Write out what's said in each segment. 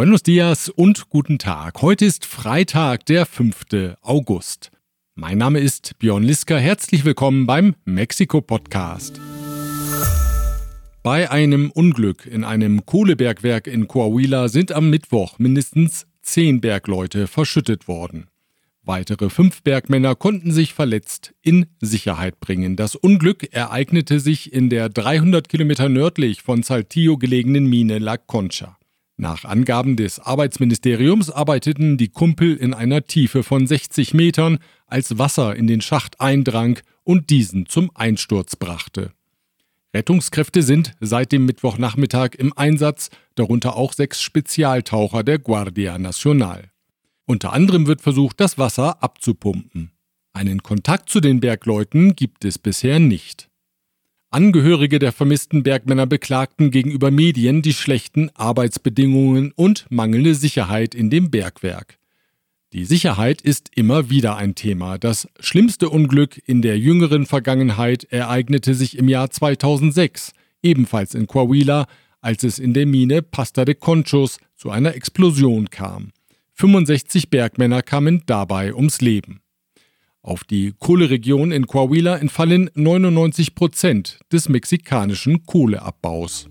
Buenos dias und guten Tag. Heute ist Freitag, der 5. August. Mein Name ist Björn Liska. Herzlich willkommen beim Mexiko Podcast. Bei einem Unglück in einem Kohlebergwerk in Coahuila sind am Mittwoch mindestens zehn Bergleute verschüttet worden. Weitere fünf Bergmänner konnten sich verletzt in Sicherheit bringen. Das Unglück ereignete sich in der 300 Kilometer nördlich von Saltillo gelegenen Mine La Concha. Nach Angaben des Arbeitsministeriums arbeiteten die Kumpel in einer Tiefe von 60 Metern, als Wasser in den Schacht eindrang und diesen zum Einsturz brachte. Rettungskräfte sind seit dem Mittwochnachmittag im Einsatz, darunter auch sechs Spezialtaucher der Guardia Nacional. Unter anderem wird versucht, das Wasser abzupumpen. Einen Kontakt zu den Bergleuten gibt es bisher nicht. Angehörige der vermissten Bergmänner beklagten gegenüber Medien die schlechten Arbeitsbedingungen und mangelnde Sicherheit in dem Bergwerk. Die Sicherheit ist immer wieder ein Thema. Das schlimmste Unglück in der jüngeren Vergangenheit ereignete sich im Jahr 2006, ebenfalls in Coahuila, als es in der Mine Pasta de Conchos zu einer Explosion kam. 65 Bergmänner kamen dabei ums Leben. Auf die Kohleregion in Coahuila entfallen 99 Prozent des mexikanischen Kohleabbaus.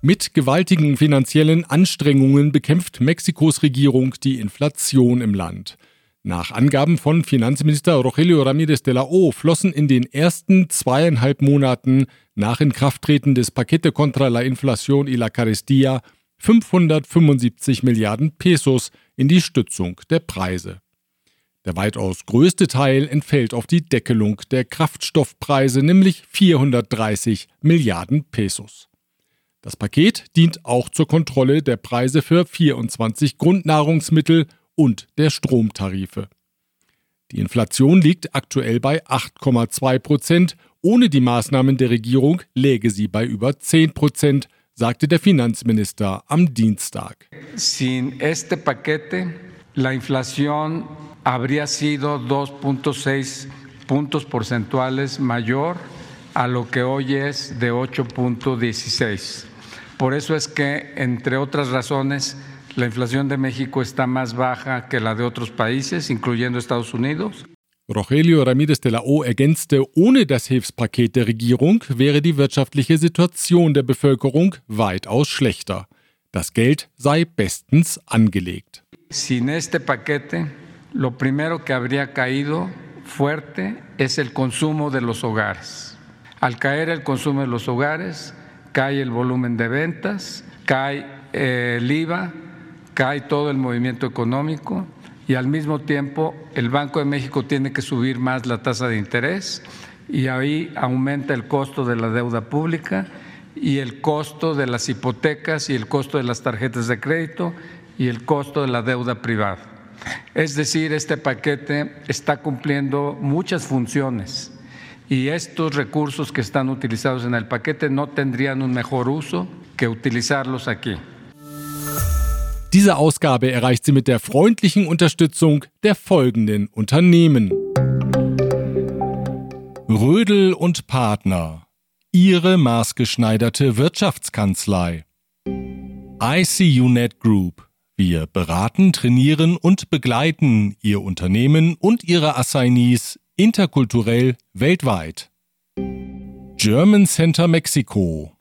Mit gewaltigen finanziellen Anstrengungen bekämpft Mexikos Regierung die Inflation im Land. Nach Angaben von Finanzminister Rogelio Ramírez de la O flossen in den ersten zweieinhalb Monaten nach Inkrafttreten des Paquete contra la Inflación y la Carestía 575 Milliarden Pesos in die Stützung der Preise. Der weitaus größte Teil entfällt auf die Deckelung der Kraftstoffpreise, nämlich 430 Milliarden Pesos. Das Paket dient auch zur Kontrolle der Preise für 24 Grundnahrungsmittel und der Stromtarife. Die Inflation liegt aktuell bei 8,2 Prozent. Ohne die Maßnahmen der Regierung läge sie bei über 10 Prozent, sagte der Finanzminister am Dienstag. Sin este paquete, la inflación habría sido 2.6 puntos porcentuales mayor a lo que hoy es de 8.16. Por eso es que, entre otras razones, la inflación de México está más baja que la de otros países, incluyendo Estados Unidos. Rogelio Ramírez de la O ergänzte, ohne das Hilfspaket der Regierung wäre die wirtschaftliche Situation der Bevölkerung weitaus schlechter. Das Geld sei bestens angelegt. Sin este paquete lo primero que habría caído fuerte es el consumo de los hogares. Al caer el consumo de los hogares, cae el volumen de ventas, cae eh, el IVA, cae todo el movimiento económico y al mismo tiempo el Banco de México tiene que subir más la tasa de interés y ahí aumenta el costo de la deuda pública y el costo de las hipotecas y el costo de las tarjetas de crédito y el costo de la deuda privada. Es decir, este paquete está cumpliendo muchas funciones y estos recursos que están utilizados en el paquete no tendrían un mejor uso que utilizarlos aquí. Diese Ausgabe erreicht sie mit der freundlichen Unterstützung der folgenden Unternehmen. Rödel und Partner. Ihre maßgeschneiderte Wirtschaftskanzlei. ICUNet Group wir beraten, trainieren und begleiten Ihr Unternehmen und Ihre Assignees interkulturell weltweit. German Center Mexiko.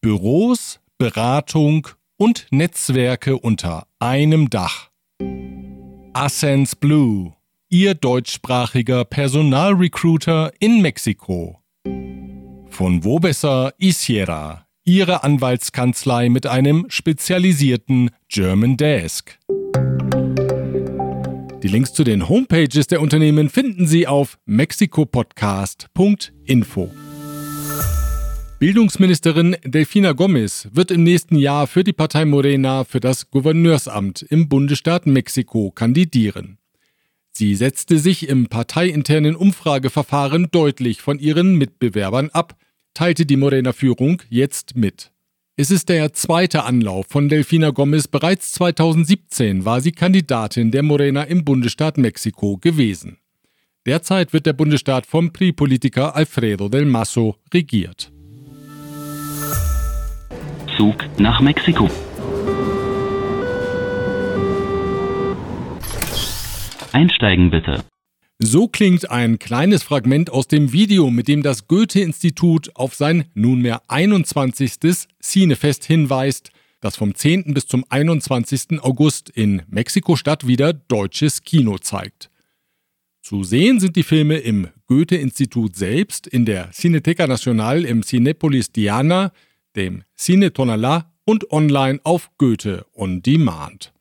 Büros, Beratung und Netzwerke unter einem Dach. Ascens Blue. Ihr deutschsprachiger Personalrecruiter in Mexiko. Von wo besser Isiera Ihre Anwaltskanzlei mit einem spezialisierten German Desk. Die Links zu den Homepages der Unternehmen finden Sie auf mexikopodcast.info. Bildungsministerin Delfina Gomez wird im nächsten Jahr für die Partei Morena für das Gouverneursamt im Bundesstaat Mexiko kandidieren. Sie setzte sich im parteiinternen Umfrageverfahren deutlich von ihren Mitbewerbern ab, teilte die Morena Führung jetzt mit. Es ist der zweite Anlauf von Delfina Gomez. Bereits 2017 war sie Kandidatin der Morena im Bundesstaat Mexiko gewesen. Derzeit wird der Bundesstaat vom PRI-Politiker Alfredo del Masso regiert. Zug nach Mexiko. Einsteigen bitte. So klingt ein kleines Fragment aus dem Video, mit dem das Goethe-Institut auf sein nunmehr 21. Cinefest hinweist, das vom 10. bis zum 21. August in Mexiko-Stadt wieder deutsches Kino zeigt. Zu sehen sind die Filme im Goethe-Institut selbst, in der Cineteca Nacional im Cinepolis Diana, dem Cine Tonalá und online auf Goethe on Demand.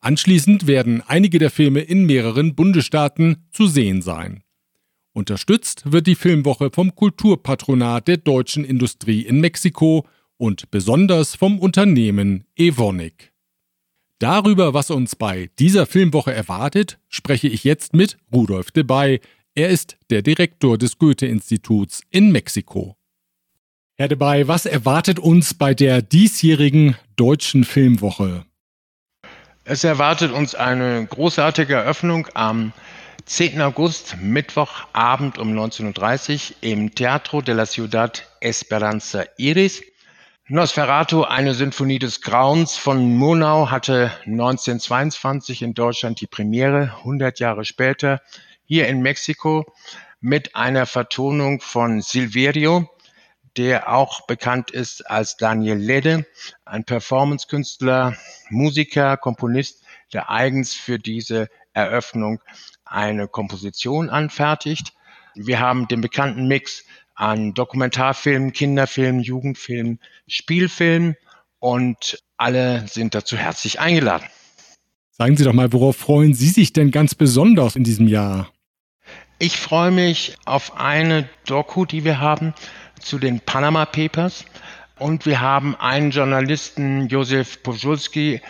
Anschließend werden einige der Filme in mehreren Bundesstaaten zu sehen sein. Unterstützt wird die Filmwoche vom Kulturpatronat der deutschen Industrie in Mexiko und besonders vom Unternehmen Evonik. Darüber, was uns bei dieser Filmwoche erwartet, spreche ich jetzt mit Rudolf de Bay. Er ist der Direktor des Goethe-Instituts in Mexiko. Herr de Bay, was erwartet uns bei der diesjährigen deutschen Filmwoche? Es erwartet uns eine großartige Eröffnung am 10. August, Mittwochabend um 19.30 Uhr im Teatro de la Ciudad Esperanza Iris. Nosferatu, eine Sinfonie des Grauens von Murnau, hatte 1922 in Deutschland die Premiere, 100 Jahre später hier in Mexiko mit einer Vertonung von Silverio der auch bekannt ist als Daniel Ledde, ein Performancekünstler, Musiker, Komponist, der eigens für diese Eröffnung eine Komposition anfertigt. Wir haben den bekannten Mix an Dokumentarfilmen, Kinderfilmen, Jugendfilmen, Spielfilmen und alle sind dazu herzlich eingeladen. Sagen Sie doch mal, worauf freuen Sie sich denn ganz besonders in diesem Jahr? Ich freue mich auf eine Doku, die wir haben zu den Panama Papers. Und wir haben einen Journalisten, Josef Pojulski,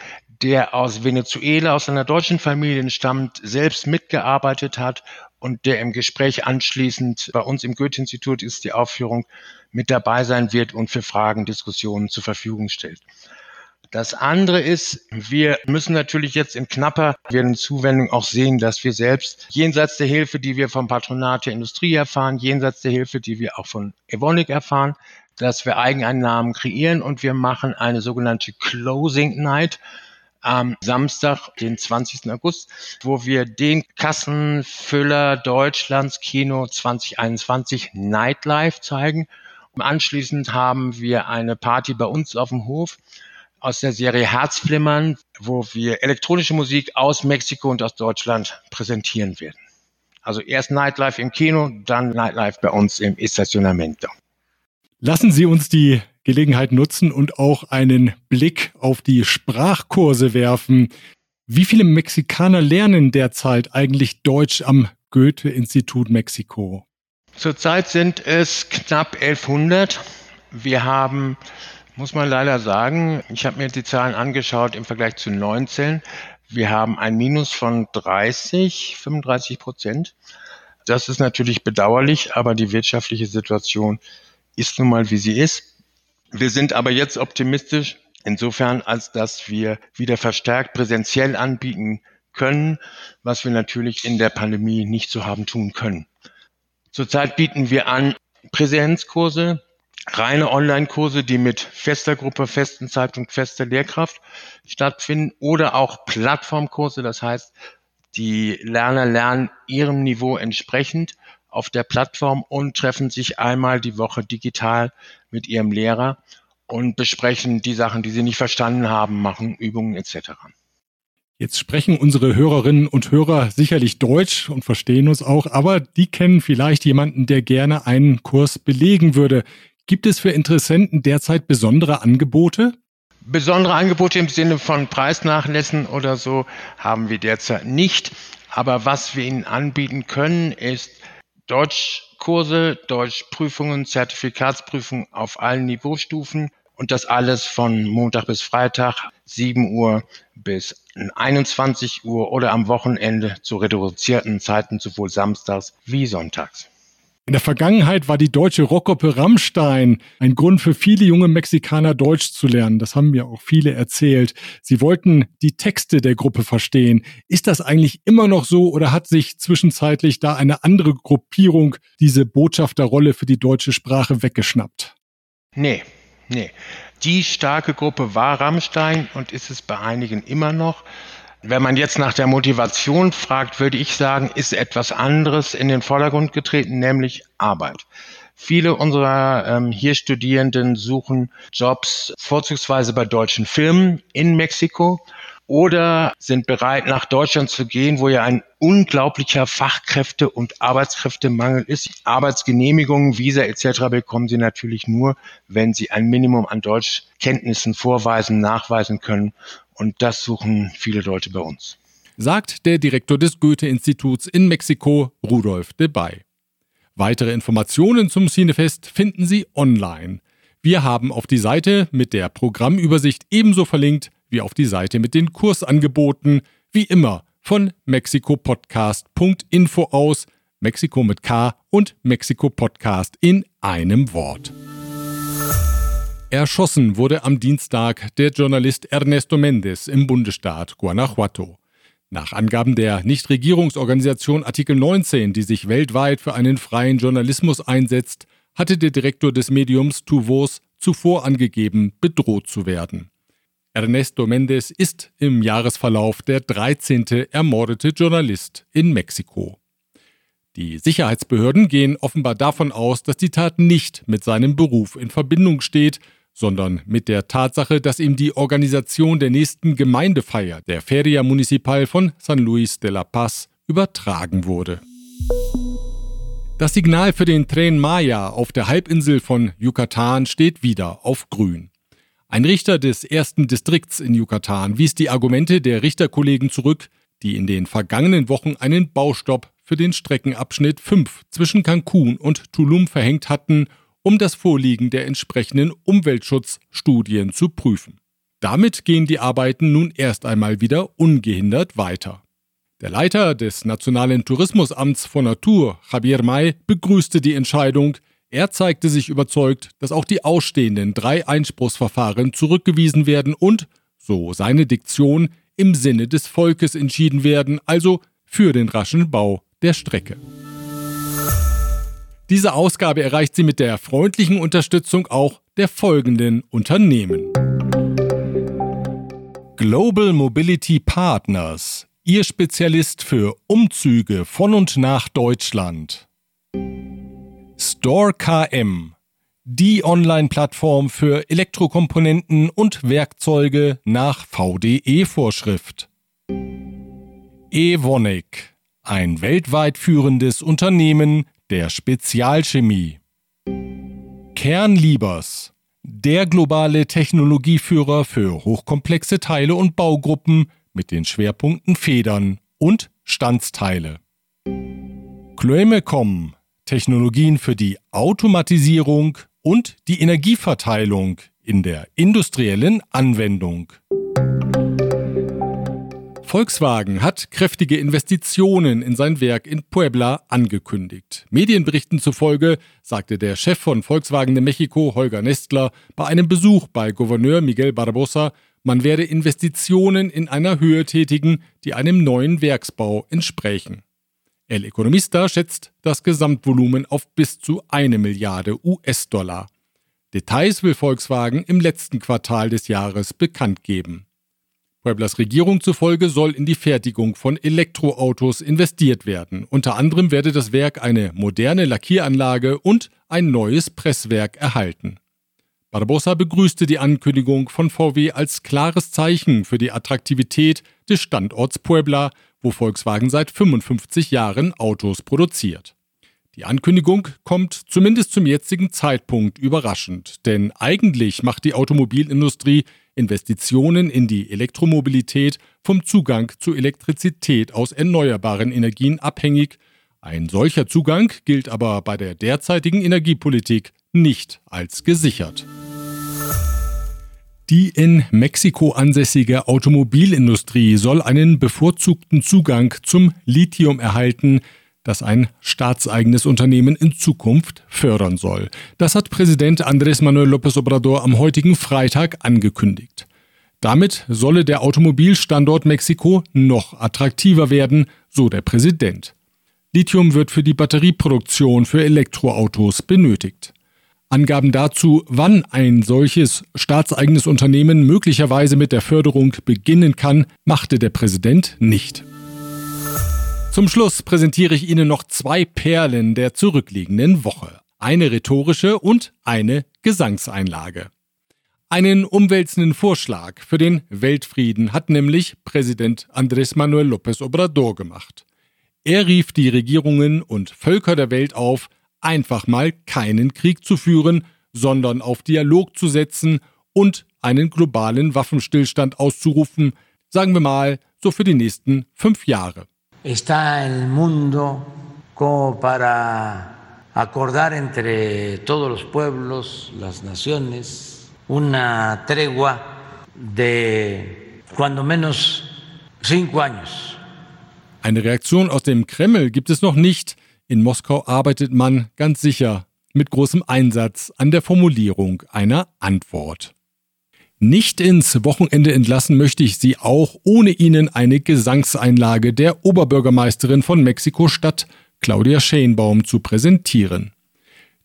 der aus Venezuela, aus einer deutschen Familie stammt, selbst mitgearbeitet hat und der im Gespräch anschließend bei uns im Goethe-Institut ist die Aufführung mit dabei sein wird und für Fragen, Diskussionen zur Verfügung stellt. Das andere ist, wir müssen natürlich jetzt in knapper Zuwendung auch sehen, dass wir selbst jenseits der Hilfe, die wir vom Patronat der Industrie erfahren, jenseits der Hilfe, die wir auch von Evonik erfahren, dass wir Eigeneinnahmen kreieren und wir machen eine sogenannte Closing Night am Samstag, den 20. August, wo wir den Kassenfüller Deutschlands Kino 2021 Nightlife zeigen. Und anschließend haben wir eine Party bei uns auf dem Hof aus der Serie Herzflimmern, wo wir elektronische Musik aus Mexiko und aus Deutschland präsentieren werden. Also erst Nightlife im Kino, dann Nightlife bei uns im Estacionamento. Lassen Sie uns die Gelegenheit nutzen und auch einen Blick auf die Sprachkurse werfen. Wie viele Mexikaner lernen derzeit eigentlich Deutsch am Goethe-Institut Mexiko? Zurzeit sind es knapp 1100. Wir haben muss man leider sagen. Ich habe mir die Zahlen angeschaut im Vergleich zu 19. Wir haben ein Minus von 30, 35 Prozent. Das ist natürlich bedauerlich, aber die wirtschaftliche Situation ist nun mal, wie sie ist. Wir sind aber jetzt optimistisch, insofern, als dass wir wieder verstärkt präsentiell anbieten können, was wir natürlich in der Pandemie nicht so haben tun können. Zurzeit bieten wir an Präsenzkurse, reine Online-Kurse, die mit fester Gruppe, festen Zeitpunkt, fester Lehrkraft stattfinden oder auch Plattformkurse. Das heißt, die Lerner lernen ihrem Niveau entsprechend auf der Plattform und treffen sich einmal die Woche digital mit ihrem Lehrer und besprechen die Sachen, die sie nicht verstanden haben, machen Übungen etc. Jetzt sprechen unsere Hörerinnen und Hörer sicherlich Deutsch und verstehen uns auch, aber die kennen vielleicht jemanden, der gerne einen Kurs belegen würde. Gibt es für Interessenten derzeit besondere Angebote? Besondere Angebote im Sinne von Preisnachlässen oder so haben wir derzeit nicht. Aber was wir Ihnen anbieten können, ist Deutschkurse, Deutschprüfungen, Zertifikatsprüfungen auf allen Niveaustufen und das alles von Montag bis Freitag, 7 Uhr bis 21 Uhr oder am Wochenende zu reduzierten Zeiten, sowohl samstags wie sonntags. In der Vergangenheit war die deutsche Rockgruppe Rammstein ein Grund für viele junge Mexikaner Deutsch zu lernen. Das haben mir auch viele erzählt. Sie wollten die Texte der Gruppe verstehen. Ist das eigentlich immer noch so oder hat sich zwischenzeitlich da eine andere Gruppierung diese Botschafterrolle für die deutsche Sprache weggeschnappt? Nee, nee. Die starke Gruppe war Rammstein und ist es bei einigen immer noch. Wenn man jetzt nach der Motivation fragt, würde ich sagen, ist etwas anderes in den Vordergrund getreten, nämlich Arbeit. Viele unserer ähm, hier Studierenden suchen Jobs vorzugsweise bei deutschen Firmen in Mexiko oder sind bereit, nach Deutschland zu gehen, wo ja ein unglaublicher Fachkräfte- und Arbeitskräftemangel ist. Arbeitsgenehmigungen, Visa etc. bekommen sie natürlich nur, wenn sie ein Minimum an Deutschkenntnissen vorweisen, nachweisen können. Und das suchen viele Leute bei uns. Sagt der Direktor des Goethe-Instituts in Mexiko, Rudolf de Bay. Weitere Informationen zum Cinefest finden Sie online. Wir haben auf die Seite mit der Programmübersicht ebenso verlinkt wie auf die Seite mit den Kursangeboten, wie immer von mexikopodcast.info aus, Mexiko mit K und Mexiko Podcast in einem Wort. Erschossen wurde am Dienstag der Journalist Ernesto Mendes im Bundesstaat Guanajuato. Nach Angaben der Nichtregierungsorganisation Artikel 19, die sich weltweit für einen freien Journalismus einsetzt, hatte der Direktor des Mediums Tuvos zuvor angegeben, bedroht zu werden. Ernesto Mendes ist im Jahresverlauf der 13. ermordete Journalist in Mexiko. Die Sicherheitsbehörden gehen offenbar davon aus, dass die Tat nicht mit seinem Beruf in Verbindung steht, sondern mit der Tatsache, dass ihm die Organisation der nächsten Gemeindefeier der Feria Municipal von San Luis de la Paz übertragen wurde. Das Signal für den Tren Maya auf der Halbinsel von Yucatan steht wieder auf grün. Ein Richter des ersten Distrikts in Yucatan wies die Argumente der Richterkollegen zurück, die in den vergangenen Wochen einen Baustopp für den Streckenabschnitt 5 zwischen Cancun und Tulum verhängt hatten, um das Vorliegen der entsprechenden Umweltschutzstudien zu prüfen. Damit gehen die Arbeiten nun erst einmal wieder ungehindert weiter. Der Leiter des Nationalen Tourismusamts von Natur, Javier May, begrüßte die Entscheidung, er zeigte sich überzeugt, dass auch die ausstehenden drei Einspruchsverfahren zurückgewiesen werden und, so seine Diktion, im Sinne des Volkes entschieden werden, also für den raschen Bau der Strecke. Diese Ausgabe erreicht sie mit der freundlichen Unterstützung auch der folgenden Unternehmen. Global Mobility Partners, Ihr Spezialist für Umzüge von und nach Deutschland. Store KM, die Online-Plattform für Elektrokomponenten und Werkzeuge nach VDE-Vorschrift. Evonik, ein weltweit führendes Unternehmen der Spezialchemie. Kernliebers, der globale Technologieführer für hochkomplexe Teile und Baugruppen mit den Schwerpunkten Federn und Standsteile. Klömecom, Technologien für die Automatisierung und die Energieverteilung in der industriellen Anwendung. Volkswagen hat kräftige Investitionen in sein Werk in Puebla angekündigt. Medienberichten zufolge sagte der Chef von Volkswagen de Mexico, Holger Nestler, bei einem Besuch bei Gouverneur Miguel Barbosa, man werde Investitionen in einer Höhe tätigen, die einem neuen Werksbau entsprechen. El Economista schätzt das Gesamtvolumen auf bis zu eine Milliarde US-Dollar. Details will Volkswagen im letzten Quartal des Jahres bekannt geben. Pueblas Regierung zufolge soll in die Fertigung von Elektroautos investiert werden. Unter anderem werde das Werk eine moderne Lackieranlage und ein neues Presswerk erhalten. Barbosa begrüßte die Ankündigung von VW als klares Zeichen für die Attraktivität des Standorts Puebla wo Volkswagen seit 55 Jahren Autos produziert. Die Ankündigung kommt zumindest zum jetzigen Zeitpunkt überraschend, denn eigentlich macht die Automobilindustrie Investitionen in die Elektromobilität vom Zugang zu Elektrizität aus erneuerbaren Energien abhängig. Ein solcher Zugang gilt aber bei der derzeitigen Energiepolitik nicht als gesichert. Die in Mexiko ansässige Automobilindustrie soll einen bevorzugten Zugang zum Lithium erhalten, das ein staatseigenes Unternehmen in Zukunft fördern soll. Das hat Präsident Andrés Manuel López Obrador am heutigen Freitag angekündigt. Damit solle der Automobilstandort Mexiko noch attraktiver werden, so der Präsident. Lithium wird für die Batterieproduktion für Elektroautos benötigt. Angaben dazu, wann ein solches staatseigenes Unternehmen möglicherweise mit der Förderung beginnen kann, machte der Präsident nicht. Zum Schluss präsentiere ich Ihnen noch zwei Perlen der zurückliegenden Woche. Eine rhetorische und eine Gesangseinlage. Einen umwälzenden Vorschlag für den Weltfrieden hat nämlich Präsident Andrés Manuel López Obrador gemacht. Er rief die Regierungen und Völker der Welt auf, einfach mal keinen Krieg zu führen, sondern auf Dialog zu setzen und einen globalen Waffenstillstand auszurufen, sagen wir mal so für die nächsten fünf Jahre. está el mundo como para acordar entre todos los pueblos, las naciones, una tregua de cuando menos cinco años. Eine Reaktion aus dem Kreml gibt es noch nicht. In Moskau arbeitet man ganz sicher mit großem Einsatz an der Formulierung einer Antwort. Nicht ins Wochenende entlassen möchte ich Sie auch, ohne Ihnen eine Gesangseinlage der Oberbürgermeisterin von Mexiko-Stadt, Claudia Schenbaum, zu präsentieren.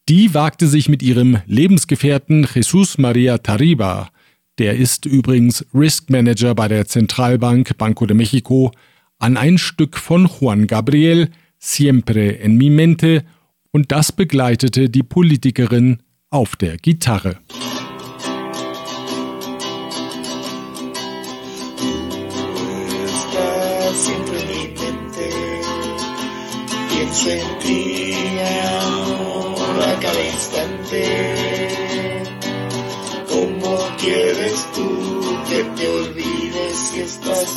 Die wagte sich mit ihrem Lebensgefährten Jesus Maria Tariba, der ist übrigens Risk Manager bei der Zentralbank Banco de Mexico, an ein Stück von Juan Gabriel, Siempre en mi mente, und das begleitete die Politikerin auf der Gitarre. pienso en ti ahora cada instante. ¿Cómo quieres tú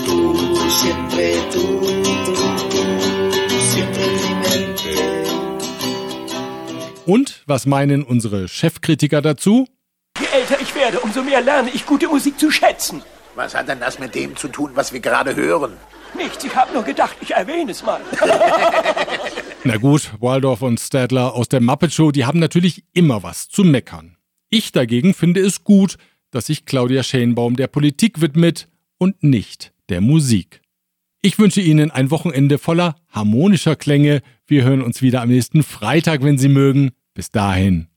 tú, siempre tú, was meinen unsere Chefkritiker dazu? Je älter ich werde, umso mehr lerne ich gute Musik zu schätzen. Was hat denn das mit dem zu tun, was wir gerade hören? Nichts, ich habe nur gedacht, ich erwähne es mal. Na gut, Waldorf und Stadler aus der Muppet Show, die haben natürlich immer was zu meckern. Ich dagegen finde es gut, dass sich Claudia Schenbaum der Politik widmet und nicht der Musik. Ich wünsche Ihnen ein Wochenende voller harmonischer Klänge. Wir hören uns wieder am nächsten Freitag, wenn Sie mögen. Bis dahin.